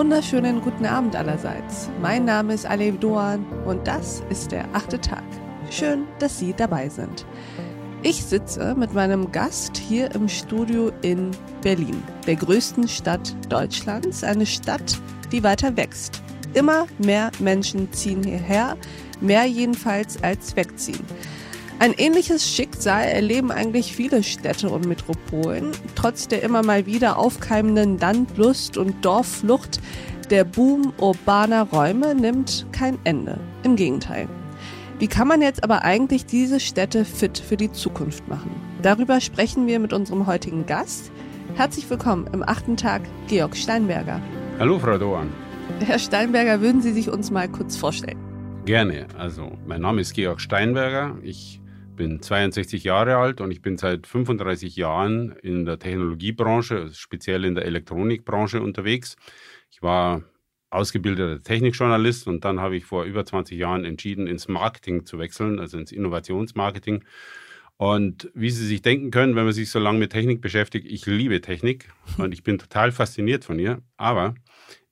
wunderschönen guten Abend allerseits. Mein Name ist Alev Doan und das ist der achte Tag. Schön, dass Sie dabei sind. Ich sitze mit meinem Gast hier im Studio in Berlin, der größten Stadt Deutschlands, eine Stadt, die weiter wächst. Immer mehr Menschen ziehen hierher, mehr jedenfalls als wegziehen. Ein ähnliches Schicksal erleben eigentlich viele Städte und Metropolen. Trotz der immer mal wieder aufkeimenden Landlust und Dorfflucht, der Boom urbaner Räume nimmt kein Ende. Im Gegenteil. Wie kann man jetzt aber eigentlich diese Städte fit für die Zukunft machen? Darüber sprechen wir mit unserem heutigen Gast. Herzlich willkommen im achten Tag, Georg Steinberger. Hallo, Frau Doan. Herr Steinberger, würden Sie sich uns mal kurz vorstellen? Gerne. Also, mein Name ist Georg Steinberger. Ich bin 62 Jahre alt und ich bin seit 35 Jahren in der Technologiebranche, speziell in der Elektronikbranche unterwegs. Ich war ausgebildeter Technikjournalist und dann habe ich vor über 20 Jahren entschieden, ins Marketing zu wechseln, also ins Innovationsmarketing. Und wie Sie sich denken können, wenn man sich so lange mit Technik beschäftigt, ich liebe Technik und ich bin total fasziniert von ihr. Aber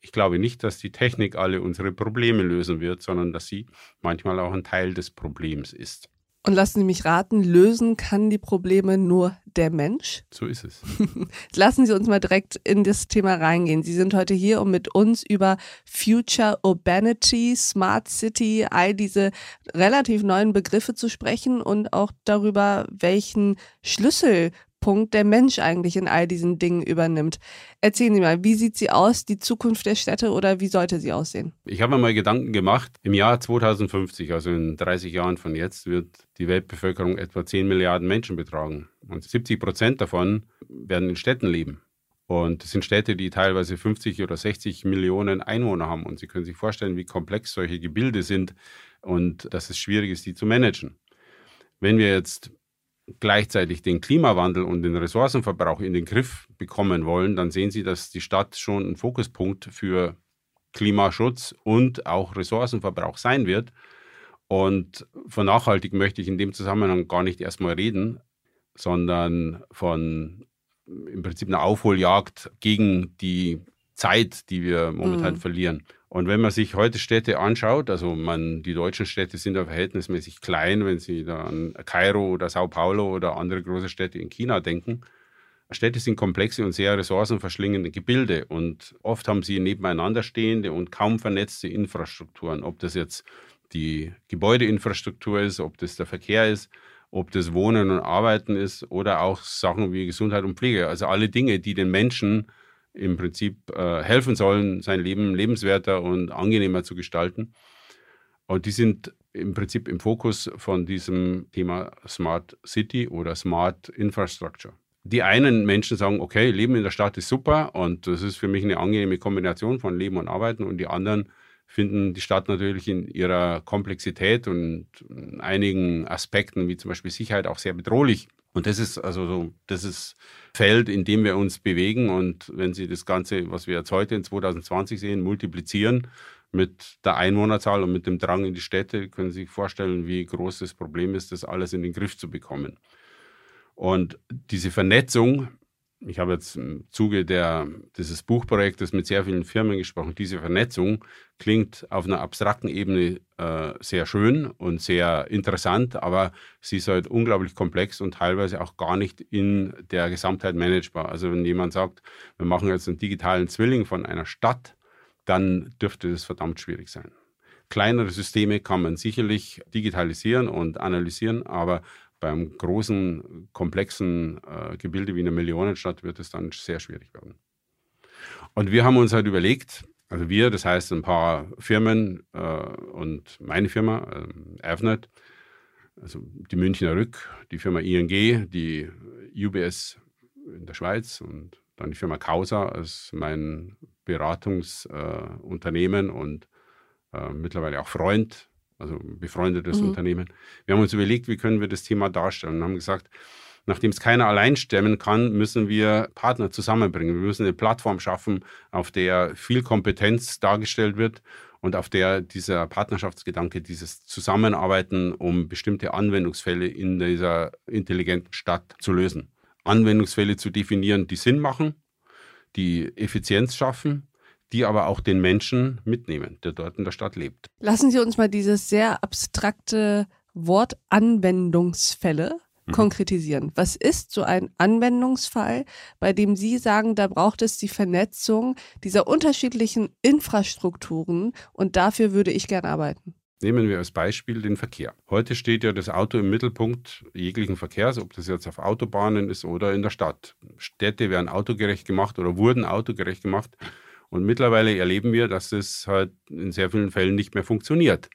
ich glaube nicht, dass die Technik alle unsere Probleme lösen wird, sondern dass sie manchmal auch ein Teil des Problems ist. Und lassen Sie mich raten, lösen kann die Probleme nur der Mensch? So ist es. lassen Sie uns mal direkt in das Thema reingehen. Sie sind heute hier, um mit uns über Future Urbanity, Smart City, all diese relativ neuen Begriffe zu sprechen und auch darüber, welchen Schlüssel Punkt der Mensch eigentlich in all diesen Dingen übernimmt. Erzählen Sie mal, wie sieht sie aus, die Zukunft der Städte oder wie sollte sie aussehen? Ich habe mir mal Gedanken gemacht, im Jahr 2050, also in 30 Jahren von jetzt, wird die Weltbevölkerung etwa 10 Milliarden Menschen betragen. Und 70 Prozent davon werden in Städten leben. Und das sind Städte, die teilweise 50 oder 60 Millionen Einwohner haben. Und Sie können sich vorstellen, wie komplex solche Gebilde sind und dass es schwierig ist, die zu managen. Wenn wir jetzt gleichzeitig den Klimawandel und den Ressourcenverbrauch in den Griff bekommen wollen, dann sehen Sie, dass die Stadt schon ein Fokuspunkt für Klimaschutz und auch Ressourcenverbrauch sein wird. Und von nachhaltig möchte ich in dem Zusammenhang gar nicht erstmal reden, sondern von im Prinzip einer Aufholjagd gegen die Zeit, die wir momentan mhm. verlieren. Und wenn man sich heute Städte anschaut, also man, die deutschen Städte sind ja verhältnismäßig klein, wenn Sie da an Kairo oder Sao Paulo oder andere große Städte in China denken. Städte sind komplexe und sehr ressourcenverschlingende Gebilde und oft haben sie nebeneinander stehende und kaum vernetzte Infrastrukturen. Ob das jetzt die Gebäudeinfrastruktur ist, ob das der Verkehr ist, ob das Wohnen und Arbeiten ist oder auch Sachen wie Gesundheit und Pflege. Also alle Dinge, die den Menschen im Prinzip äh, helfen sollen, sein Leben lebenswerter und angenehmer zu gestalten. Und die sind im Prinzip im Fokus von diesem Thema Smart City oder Smart Infrastructure. Die einen Menschen sagen, okay, Leben in der Stadt ist super und das ist für mich eine angenehme Kombination von Leben und Arbeiten. Und die anderen finden die Stadt natürlich in ihrer Komplexität und einigen Aspekten, wie zum Beispiel Sicherheit, auch sehr bedrohlich. Und das ist also so, das ist Feld, in dem wir uns bewegen. Und wenn Sie das Ganze, was wir jetzt heute in 2020 sehen, multiplizieren mit der Einwohnerzahl und mit dem Drang in die Städte, können Sie sich vorstellen, wie groß das Problem ist, das alles in den Griff zu bekommen. Und diese Vernetzung ich habe jetzt im Zuge der, dieses Buchprojektes mit sehr vielen Firmen gesprochen. Diese Vernetzung klingt auf einer abstrakten Ebene äh, sehr schön und sehr interessant, aber sie ist halt unglaublich komplex und teilweise auch gar nicht in der Gesamtheit managebar. Also wenn jemand sagt, wir machen jetzt einen digitalen Zwilling von einer Stadt, dann dürfte das verdammt schwierig sein. Kleinere Systeme kann man sicherlich digitalisieren und analysieren, aber beim großen, komplexen äh, Gebilde wie einer Millionenstadt wird es dann sehr schwierig werden. Und wir haben uns halt überlegt, also wir, das heißt ein paar Firmen äh, und meine Firma, äh, Avnet, also die Münchner Rück, die Firma ING, die UBS in der Schweiz und dann die Firma Causa als mein Beratungsunternehmen und äh, mittlerweile auch Freund also befreundetes mhm. Unternehmen. Wir haben uns überlegt, wie können wir das Thema darstellen und haben gesagt, nachdem es keiner allein stemmen kann, müssen wir Partner zusammenbringen. Wir müssen eine Plattform schaffen, auf der viel Kompetenz dargestellt wird und auf der dieser Partnerschaftsgedanke, dieses Zusammenarbeiten, um bestimmte Anwendungsfälle in dieser intelligenten Stadt zu lösen. Anwendungsfälle zu definieren, die Sinn machen, die Effizienz schaffen, die aber auch den Menschen mitnehmen, der dort in der Stadt lebt. Lassen Sie uns mal dieses sehr abstrakte Wort Anwendungsfälle mhm. konkretisieren. Was ist so ein Anwendungsfall, bei dem Sie sagen, da braucht es die Vernetzung dieser unterschiedlichen Infrastrukturen und dafür würde ich gern arbeiten? Nehmen wir als Beispiel den Verkehr. Heute steht ja das Auto im Mittelpunkt jeglichen Verkehrs, ob das jetzt auf Autobahnen ist oder in der Stadt. Städte werden autogerecht gemacht oder wurden autogerecht gemacht. Und mittlerweile erleben wir, dass es halt in sehr vielen Fällen nicht mehr funktioniert.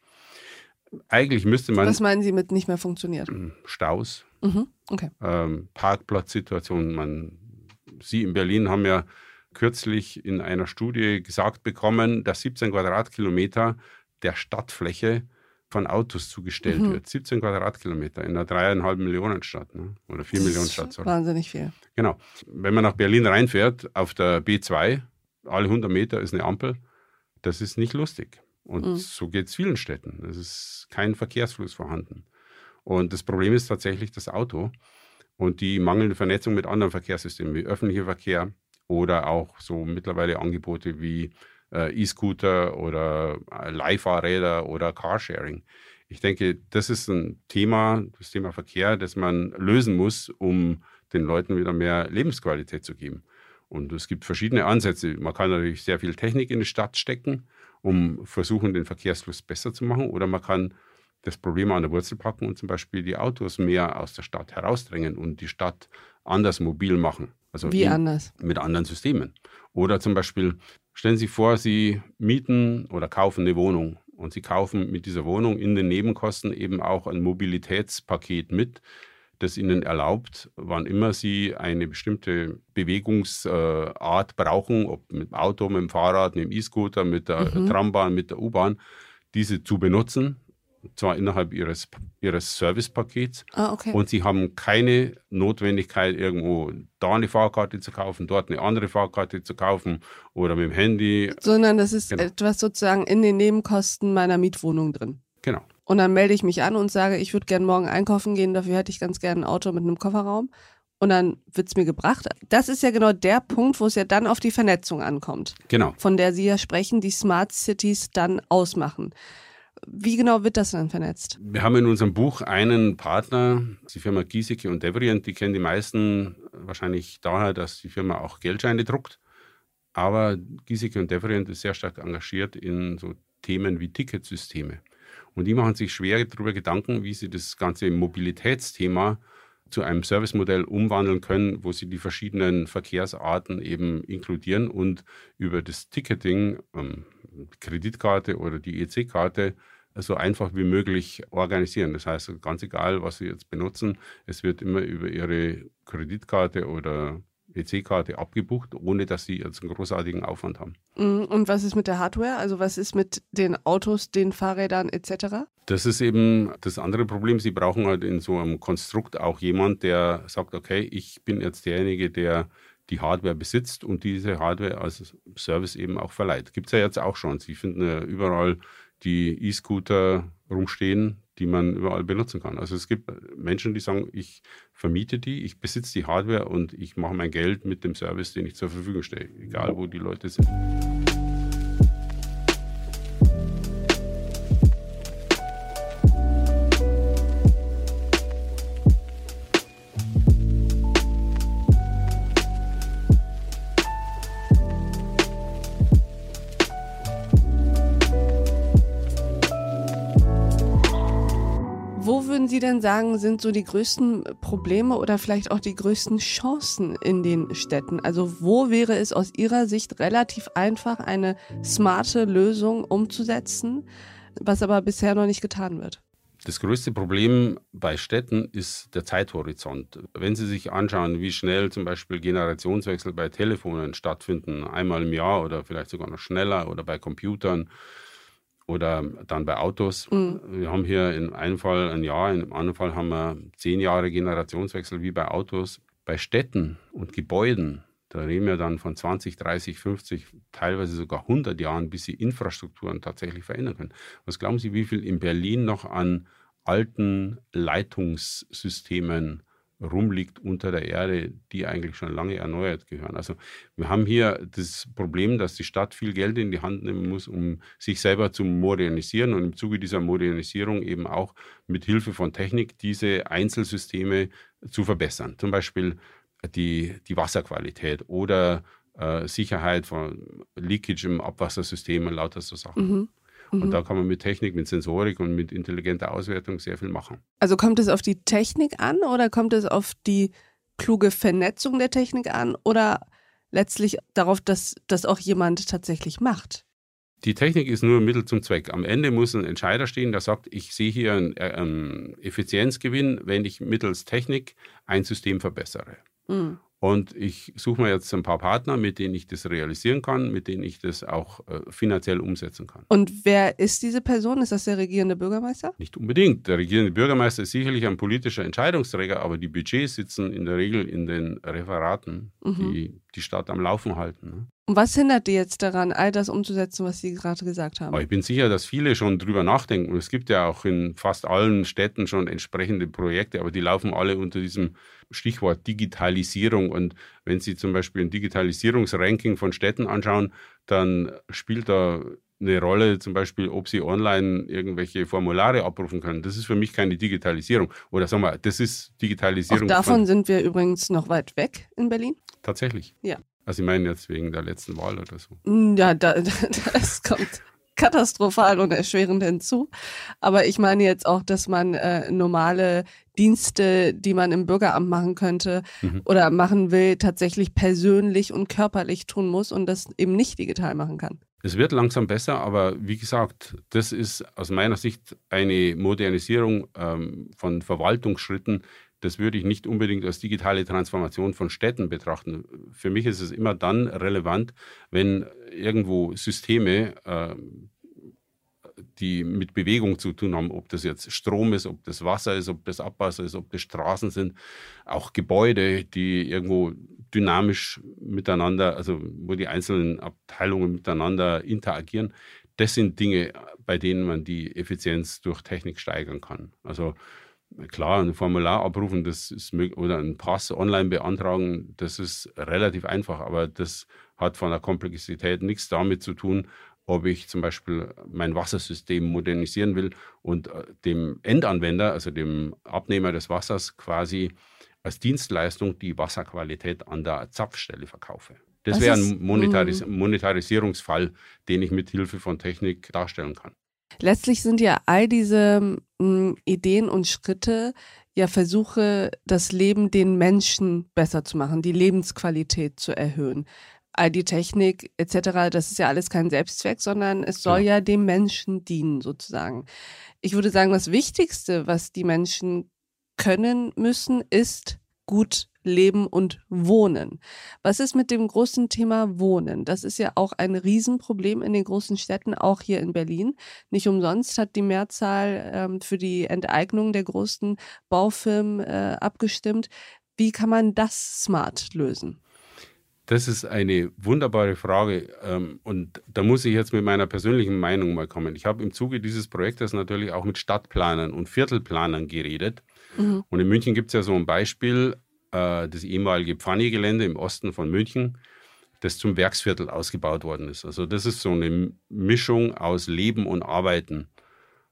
Eigentlich müsste man. Was meinen Sie mit nicht mehr funktioniert? Hm, Staus, mhm, okay. ähm, Parkplatzsituationen. Man, Sie in Berlin haben ja kürzlich in einer Studie gesagt bekommen, dass 17 Quadratkilometer der Stadtfläche von Autos zugestellt mhm. wird. 17 Quadratkilometer in einer dreieinhalb Millionen Stadt ne? oder vier Millionen Stadt. Sorry. Wahnsinnig viel. Genau. Wenn man nach Berlin reinfährt, auf der B2, alle 100 Meter ist eine Ampel, das ist nicht lustig. Und mhm. so geht es vielen Städten. Es ist kein Verkehrsfluss vorhanden. Und das Problem ist tatsächlich das Auto und die mangelnde Vernetzung mit anderen Verkehrssystemen wie öffentlicher Verkehr oder auch so mittlerweile Angebote wie äh, E-Scooter oder äh, Leihfahrräder oder Carsharing. Ich denke, das ist ein Thema, das Thema Verkehr, das man lösen muss, um den Leuten wieder mehr Lebensqualität zu geben. Und es gibt verschiedene Ansätze. Man kann natürlich sehr viel Technik in die Stadt stecken, um versuchen, den Verkehrsfluss besser zu machen. Oder man kann das Problem an der Wurzel packen und zum Beispiel die Autos mehr aus der Stadt herausdrängen und die Stadt anders mobil machen. Also Wie anders? Mit anderen Systemen. Oder zum Beispiel, stellen Sie vor, Sie mieten oder kaufen eine Wohnung und Sie kaufen mit dieser Wohnung in den Nebenkosten eben auch ein Mobilitätspaket mit, das ihnen erlaubt, wann immer sie eine bestimmte Bewegungsart brauchen, ob mit dem Auto, mit dem Fahrrad, mit dem E-Scooter, mit der mhm. Trambahn, mit der U-Bahn, diese zu benutzen, zwar innerhalb ihres, ihres Servicepakets. Ah, okay. Und sie haben keine Notwendigkeit, irgendwo da eine Fahrkarte zu kaufen, dort eine andere Fahrkarte zu kaufen oder mit dem Handy. Sondern das ist genau. etwas sozusagen in den Nebenkosten meiner Mietwohnung drin. Genau. Und dann melde ich mich an und sage, ich würde gerne morgen einkaufen gehen, dafür hätte ich ganz gerne ein Auto mit einem Kofferraum. Und dann wird es mir gebracht. Das ist ja genau der Punkt, wo es ja dann auf die Vernetzung ankommt. Genau. Von der Sie ja sprechen, die Smart Cities dann ausmachen. Wie genau wird das dann vernetzt? Wir haben in unserem Buch einen Partner, die Firma Giesecke und Devrient. Die kennen die meisten wahrscheinlich daher, dass die Firma auch Geldscheine druckt. Aber Giesecke und Devrient ist sehr stark engagiert in so Themen wie Ticketsysteme. Und die machen sich schwer darüber Gedanken, wie sie das ganze Mobilitätsthema zu einem Servicemodell umwandeln können, wo sie die verschiedenen Verkehrsarten eben inkludieren und über das Ticketing, ähm, Kreditkarte oder die EC-Karte, so einfach wie möglich organisieren. Das heißt, ganz egal, was Sie jetzt benutzen, es wird immer über Ihre Kreditkarte oder EC-Karte abgebucht, ohne dass sie jetzt einen großartigen Aufwand haben. Mhm. Und was ist mit der Hardware? Also was ist mit den Autos, den Fahrrädern etc.? Das ist eben das andere Problem. Sie brauchen halt in so einem Konstrukt auch jemand, der sagt, okay, ich bin jetzt derjenige, der die Hardware besitzt und diese Hardware als Service eben auch verleiht. Gibt es ja jetzt auch schon. Sie finden ja überall die E-Scooter rumstehen, die man überall benutzen kann. Also es gibt Menschen, die sagen, ich vermiete die, ich besitze die Hardware und ich mache mein Geld mit dem Service, den ich zur Verfügung stelle, egal wo die Leute sind. Sie denn sagen, sind so die größten Probleme oder vielleicht auch die größten Chancen in den Städten? Also wo wäre es aus Ihrer Sicht relativ einfach, eine smarte Lösung umzusetzen, was aber bisher noch nicht getan wird? Das größte Problem bei Städten ist der Zeithorizont. Wenn Sie sich anschauen, wie schnell zum Beispiel Generationswechsel bei Telefonen stattfinden, einmal im Jahr oder vielleicht sogar noch schneller oder bei Computern, oder dann bei Autos. Mhm. Wir haben hier in einem Fall ein Jahr, in einem anderen Fall haben wir zehn Jahre Generationswechsel wie bei Autos. Bei Städten und Gebäuden, da reden wir dann von 20, 30, 50, teilweise sogar 100 Jahren, bis sie Infrastrukturen tatsächlich verändern können. Was glauben Sie, wie viel in Berlin noch an alten Leitungssystemen rumliegt unter der Erde, die eigentlich schon lange erneuert gehören. Also wir haben hier das Problem, dass die Stadt viel Geld in die Hand nehmen muss, um sich selber zu modernisieren und im Zuge dieser Modernisierung eben auch mit Hilfe von Technik diese Einzelsysteme zu verbessern. Zum Beispiel die, die Wasserqualität oder äh, Sicherheit von Leakage im Abwassersystem und lauter so Sachen. Mhm. Und mhm. da kann man mit Technik, mit Sensorik und mit intelligenter Auswertung sehr viel machen. Also kommt es auf die Technik an oder kommt es auf die kluge Vernetzung der Technik an oder letztlich darauf, dass das auch jemand tatsächlich macht? Die Technik ist nur ein Mittel zum Zweck. Am Ende muss ein Entscheider stehen, der sagt, ich sehe hier einen, äh, einen Effizienzgewinn, wenn ich mittels Technik ein System verbessere. Mhm. Und ich suche mir jetzt ein paar Partner, mit denen ich das realisieren kann, mit denen ich das auch äh, finanziell umsetzen kann. Und wer ist diese Person? Ist das der regierende Bürgermeister? Nicht unbedingt. Der regierende Bürgermeister ist sicherlich ein politischer Entscheidungsträger, aber die Budgets sitzen in der Regel in den Referaten, mhm. die die Stadt am Laufen halten. Ne? Und was hindert die jetzt daran, all das umzusetzen, was Sie gerade gesagt haben? Ich bin sicher, dass viele schon drüber nachdenken. Und es gibt ja auch in fast allen Städten schon entsprechende Projekte, aber die laufen alle unter diesem Stichwort Digitalisierung. Und wenn Sie zum Beispiel ein Digitalisierungsranking von Städten anschauen, dann spielt da eine Rolle, zum Beispiel, ob Sie online irgendwelche Formulare abrufen können. Das ist für mich keine Digitalisierung. Oder sagen wir, das ist Digitalisierung. Auch davon sind wir übrigens noch weit weg in Berlin. Tatsächlich. Ja. Also ich meine jetzt wegen der letzten Wahl oder so. Ja, da, das kommt katastrophal und erschwerend hinzu. Aber ich meine jetzt auch, dass man äh, normale Dienste, die man im Bürgeramt machen könnte mhm. oder machen will, tatsächlich persönlich und körperlich tun muss und das eben nicht digital machen kann. Es wird langsam besser, aber wie gesagt, das ist aus meiner Sicht eine Modernisierung ähm, von Verwaltungsschritten, das würde ich nicht unbedingt als digitale Transformation von Städten betrachten. Für mich ist es immer dann relevant, wenn irgendwo Systeme, äh, die mit Bewegung zu tun haben, ob das jetzt Strom ist, ob das Wasser ist, ob das Abwasser ist, ob das Straßen sind, auch Gebäude, die irgendwo dynamisch miteinander, also wo die einzelnen Abteilungen miteinander interagieren. Das sind Dinge, bei denen man die Effizienz durch Technik steigern kann. Also klar, ein Formular abrufen, das ist oder einen Pass online beantragen, das ist relativ einfach, aber das hat von der Komplexität nichts damit zu tun, ob ich zum Beispiel mein Wassersystem modernisieren will und äh, dem Endanwender, also dem Abnehmer des Wassers, quasi als Dienstleistung die Wasserqualität an der Zapfstelle verkaufe. Das wäre ein Monetaris mhm. Monetarisierungsfall, den ich mit Hilfe von Technik darstellen kann. Letztlich sind ja all diese m, hm, Ideen und Schritte ja Versuche, das Leben den Menschen besser zu machen, die Lebensqualität zu erhöhen. All die Technik etc., das ist ja alles kein Selbstzweck, sondern es soll ja, ja dem Menschen dienen sozusagen. Ich würde sagen, das Wichtigste, was die Menschen können müssen, ist gut leben und wohnen. Was ist mit dem großen Thema Wohnen? Das ist ja auch ein Riesenproblem in den großen Städten, auch hier in Berlin. Nicht umsonst hat die Mehrzahl ähm, für die Enteignung der großen Baufirmen äh, abgestimmt. Wie kann man das smart lösen? Das ist eine wunderbare Frage ähm, und da muss ich jetzt mit meiner persönlichen Meinung mal kommen. Ich habe im Zuge dieses Projektes natürlich auch mit Stadtplanern und Viertelplanern geredet. Mhm. Und in München gibt es ja so ein Beispiel, äh, das ehemalige Pfanni-Gelände im Osten von München, das zum Werksviertel ausgebaut worden ist. Also das ist so eine Mischung aus Leben und Arbeiten.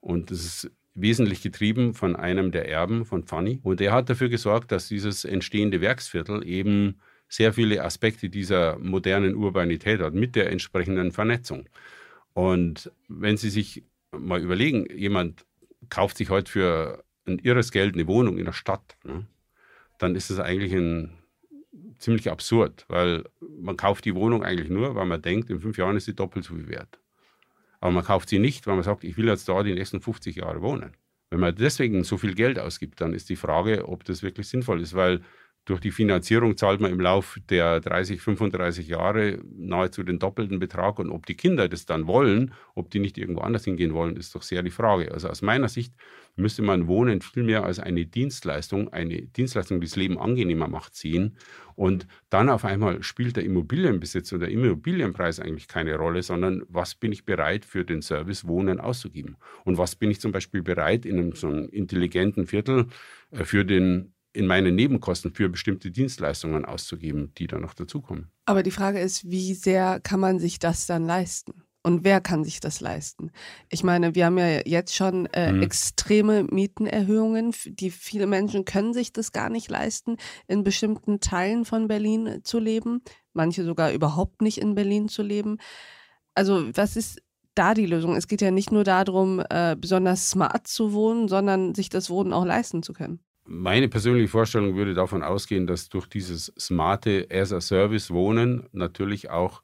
Und das ist wesentlich getrieben von einem der Erben von Pfanni. Und der hat dafür gesorgt, dass dieses entstehende Werksviertel eben sehr viele Aspekte dieser modernen Urbanität hat, mit der entsprechenden Vernetzung. Und wenn Sie sich mal überlegen, jemand kauft sich heute für ein irres Geld eine Wohnung in der Stadt, ne? dann ist es eigentlich ein ziemlich absurd, weil man kauft die Wohnung eigentlich nur, weil man denkt, in fünf Jahren ist sie doppelt so viel wert. Aber man kauft sie nicht, weil man sagt, ich will jetzt da die nächsten 50 Jahre wohnen. Wenn man deswegen so viel Geld ausgibt, dann ist die Frage, ob das wirklich sinnvoll ist, weil durch die Finanzierung zahlt man im Laufe der 30, 35 Jahre nahezu den doppelten Betrag. Und ob die Kinder das dann wollen, ob die nicht irgendwo anders hingehen wollen, ist doch sehr die Frage. Also aus meiner Sicht müsste man Wohnen vielmehr als eine Dienstleistung, eine Dienstleistung, die das Leben angenehmer macht, sehen. Und dann auf einmal spielt der Immobilienbesitz oder der Immobilienpreis eigentlich keine Rolle, sondern was bin ich bereit für den Service Wohnen auszugeben? Und was bin ich zum Beispiel bereit in einem so einem intelligenten Viertel äh, für den in meine Nebenkosten für bestimmte Dienstleistungen auszugeben, die dann noch dazukommen. Aber die Frage ist, wie sehr kann man sich das dann leisten? Und wer kann sich das leisten? Ich meine, wir haben ja jetzt schon äh, mhm. extreme Mietenerhöhungen. Die viele Menschen können sich das gar nicht leisten, in bestimmten Teilen von Berlin zu leben. Manche sogar überhaupt nicht in Berlin zu leben. Also was ist da die Lösung? Es geht ja nicht nur darum, äh, besonders smart zu wohnen, sondern sich das Wohnen auch leisten zu können. Meine persönliche Vorstellung würde davon ausgehen, dass durch dieses smarte As-a-Service-Wohnen natürlich auch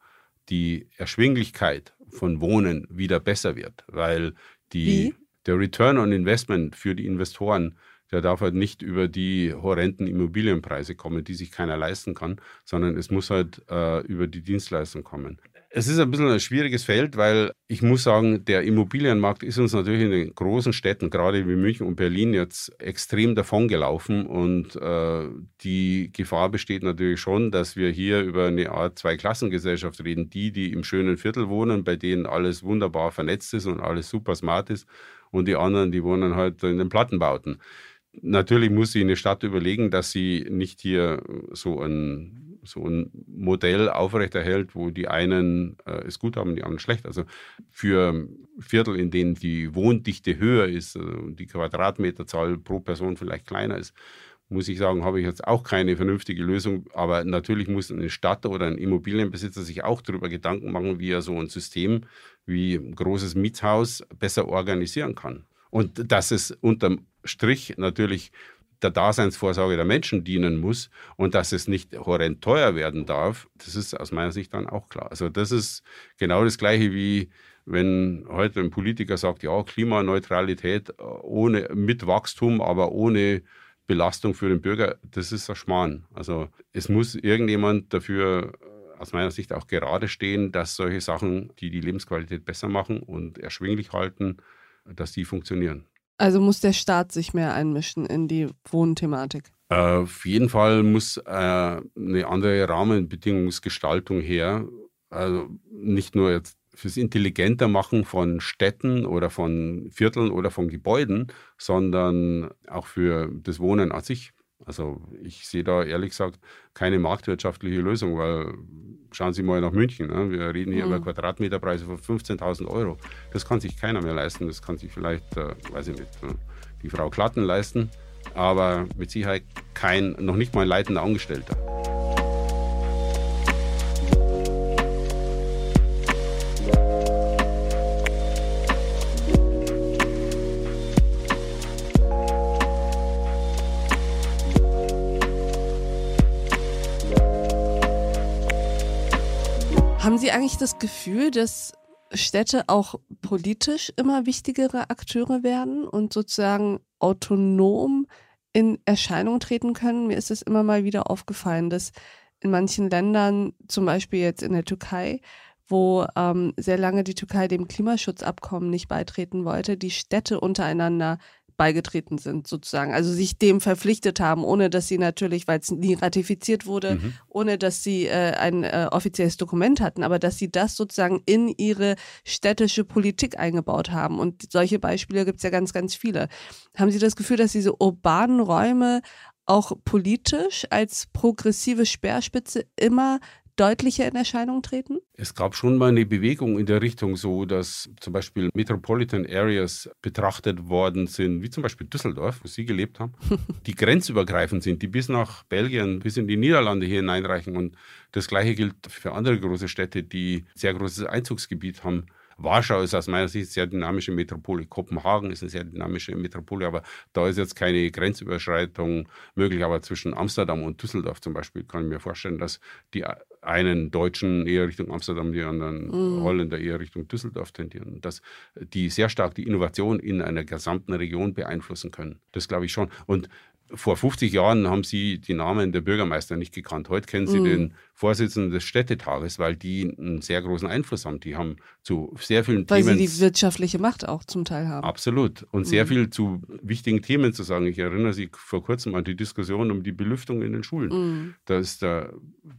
die Erschwinglichkeit von Wohnen wieder besser wird, weil die, der Return on Investment für die Investoren, der darf halt nicht über die horrenden Immobilienpreise kommen, die sich keiner leisten kann, sondern es muss halt äh, über die Dienstleistung kommen. Es ist ein bisschen ein schwieriges Feld, weil ich muss sagen, der Immobilienmarkt ist uns natürlich in den großen Städten, gerade wie München und Berlin, jetzt extrem davongelaufen. Und äh, die Gefahr besteht natürlich schon, dass wir hier über eine Art Zweiklassengesellschaft reden. Die, die im schönen Viertel wohnen, bei denen alles wunderbar vernetzt ist und alles super smart ist. Und die anderen, die wohnen halt in den Plattenbauten. Natürlich muss sie eine Stadt überlegen, dass sie nicht hier so ein so ein Modell aufrechterhält, wo die einen äh, es gut haben, die anderen schlecht. Also für Viertel, in denen die Wohndichte höher ist äh, und die Quadratmeterzahl pro Person vielleicht kleiner ist, muss ich sagen, habe ich jetzt auch keine vernünftige Lösung. Aber natürlich muss eine Stadt oder ein Immobilienbesitzer sich auch darüber Gedanken machen, wie er so ein System wie ein großes Mietshaus besser organisieren kann. Und dass es unterm Strich natürlich der Daseinsvorsorge der Menschen dienen muss und dass es nicht horrend teuer werden darf, das ist aus meiner Sicht dann auch klar. Also das ist genau das Gleiche wie wenn heute ein Politiker sagt, ja, Klimaneutralität äh, ohne, mit Wachstum, aber ohne Belastung für den Bürger, das ist ein Schmarrn. Also es muss irgendjemand dafür äh, aus meiner Sicht auch gerade stehen, dass solche Sachen, die die Lebensqualität besser machen und erschwinglich halten, dass die funktionieren. Also muss der Staat sich mehr einmischen in die Wohnthematik? Äh, auf jeden Fall muss äh, eine andere Rahmenbedingungsgestaltung her. Also nicht nur jetzt fürs intelligenter machen von Städten oder von Vierteln oder von Gebäuden, sondern auch für das Wohnen an sich. Also ich sehe da ehrlich gesagt keine marktwirtschaftliche Lösung, weil schauen Sie mal nach München. Ne? Wir reden hier mhm. über Quadratmeterpreise von 15.000 Euro. Das kann sich keiner mehr leisten. Das kann sich vielleicht, äh, weiß ich nicht, ne? die Frau Klatten leisten, aber mit Sicherheit kein, noch nicht mal ein leitender Angestellter. Sie eigentlich das Gefühl, dass Städte auch politisch immer wichtigere Akteure werden und sozusagen autonom in Erscheinung treten können? Mir ist es immer mal wieder aufgefallen, dass in manchen Ländern, zum Beispiel jetzt in der Türkei, wo ähm, sehr lange die Türkei dem Klimaschutzabkommen nicht beitreten wollte, die Städte untereinander beigetreten sind, sozusagen. Also sich dem verpflichtet haben, ohne dass sie natürlich, weil es nie ratifiziert wurde, mhm. ohne dass sie äh, ein äh, offizielles Dokument hatten, aber dass sie das sozusagen in ihre städtische Politik eingebaut haben. Und solche Beispiele gibt es ja ganz, ganz viele. Haben Sie das Gefühl, dass diese urbanen Räume auch politisch als progressive Speerspitze immer deutlicher in Erscheinung treten? Es gab schon mal eine Bewegung in der Richtung so, dass zum Beispiel Metropolitan Areas betrachtet worden sind, wie zum Beispiel Düsseldorf, wo Sie gelebt haben, die grenzübergreifend sind, die bis nach Belgien, bis in die Niederlande hier hineinreichen. Und das Gleiche gilt für andere große Städte, die sehr großes Einzugsgebiet haben. Warschau ist aus meiner Sicht eine sehr dynamische Metropole. Kopenhagen ist eine sehr dynamische Metropole, aber da ist jetzt keine Grenzüberschreitung möglich. Aber zwischen Amsterdam und Düsseldorf zum Beispiel kann ich mir vorstellen, dass die einen Deutschen eher Richtung Amsterdam, die anderen mm. Holländer eher Richtung Düsseldorf tendieren. Dass die sehr stark die Innovation in einer gesamten Region beeinflussen können. Das glaube ich schon. Und vor 50 Jahren haben Sie die Namen der Bürgermeister nicht gekannt. Heute kennen Sie mm. den Vorsitzenden des Städtetages, weil die einen sehr großen Einfluss haben. Die haben zu sehr vielen weil Themen. Weil sie die wirtschaftliche Macht auch zum Teil haben. Absolut. Und mm. sehr viel zu wichtigen Themen zu sagen. Ich erinnere Sie vor kurzem an die Diskussion um die Belüftung in den Schulen. Mm. Da ist der,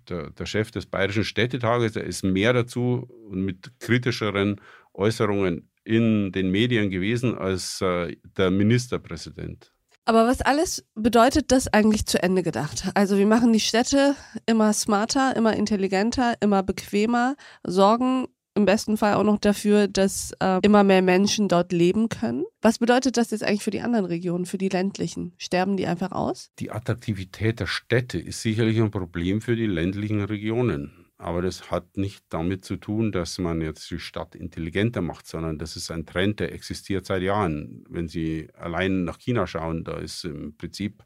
der, der Chef des Bayerischen Städtetages, der ist mehr dazu und mit kritischeren Äußerungen in den Medien gewesen als äh, der Ministerpräsident. Aber was alles bedeutet das eigentlich zu Ende gedacht? Also wir machen die Städte immer smarter, immer intelligenter, immer bequemer, sorgen im besten Fall auch noch dafür, dass äh, immer mehr Menschen dort leben können. Was bedeutet das jetzt eigentlich für die anderen Regionen, für die ländlichen? Sterben die einfach aus? Die Attraktivität der Städte ist sicherlich ein Problem für die ländlichen Regionen. Aber das hat nicht damit zu tun, dass man jetzt die Stadt intelligenter macht, sondern das ist ein Trend, der existiert seit Jahren. Wenn Sie allein nach China schauen, da ist im Prinzip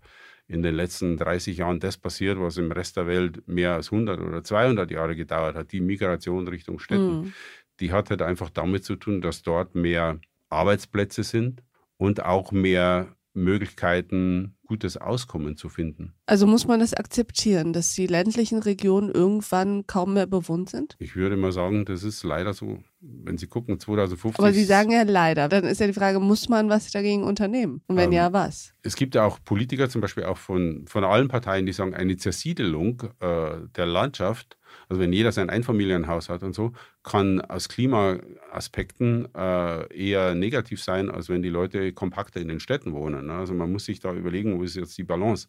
in den letzten 30 Jahren das passiert, was im Rest der Welt mehr als 100 oder 200 Jahre gedauert hat, die Migration Richtung Städten. Mhm. Die hat halt einfach damit zu tun, dass dort mehr Arbeitsplätze sind und auch mehr Möglichkeiten, gutes Auskommen zu finden. Also muss man das akzeptieren, dass die ländlichen Regionen irgendwann kaum mehr bewohnt sind? Ich würde mal sagen, das ist leider so. Wenn Sie gucken, 2050. Aber Sie sagen ja leider. Dann ist ja die Frage, muss man was dagegen unternehmen? Und wenn ähm, ja, was? Es gibt ja auch Politiker, zum Beispiel auch von, von allen Parteien, die sagen, eine Zersiedelung äh, der Landschaft also wenn jeder sein Einfamilienhaus hat und so, kann aus Klimaaspekten äh, eher negativ sein, als wenn die Leute kompakter in den Städten wohnen. Ne? Also man muss sich da überlegen, wo ist jetzt die Balance.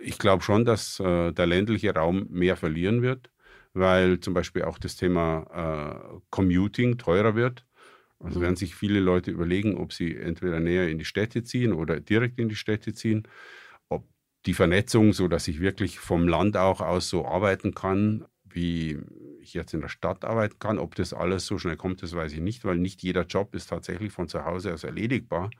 Ich glaube schon, dass äh, der ländliche Raum mehr verlieren wird, weil zum Beispiel auch das Thema äh, Commuting teurer wird. Also mhm. werden sich viele Leute überlegen, ob sie entweder näher in die Städte ziehen oder direkt in die Städte ziehen die Vernetzung, so dass ich wirklich vom Land auch aus so arbeiten kann, wie ich jetzt in der Stadt arbeiten kann. Ob das alles so schnell kommt, das weiß ich nicht, weil nicht jeder Job ist tatsächlich von zu Hause aus erledigbar.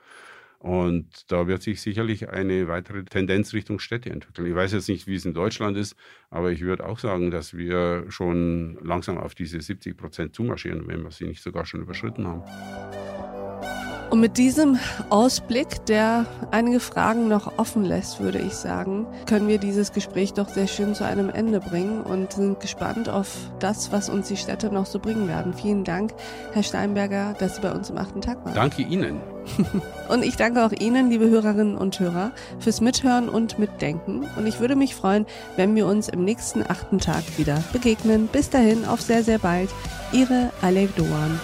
Und da wird sich sicherlich eine weitere Tendenz Richtung Städte entwickeln. Ich weiß jetzt nicht, wie es in Deutschland ist, aber ich würde auch sagen, dass wir schon langsam auf diese 70 Prozent zumarschieren, wenn wir sie nicht sogar schon überschritten haben. Und mit diesem Ausblick, der einige Fragen noch offen lässt, würde ich sagen, können wir dieses Gespräch doch sehr schön zu einem Ende bringen und sind gespannt auf das, was uns die Städte noch so bringen werden. Vielen Dank, Herr Steinberger, dass Sie bei uns im achten Tag waren. Danke Ihnen. und ich danke auch Ihnen, liebe Hörerinnen und Hörer, fürs Mithören und Mitdenken. Und ich würde mich freuen, wenn wir uns im nächsten achten Tag wieder begegnen. Bis dahin, auf sehr, sehr bald. Ihre Alev Doan.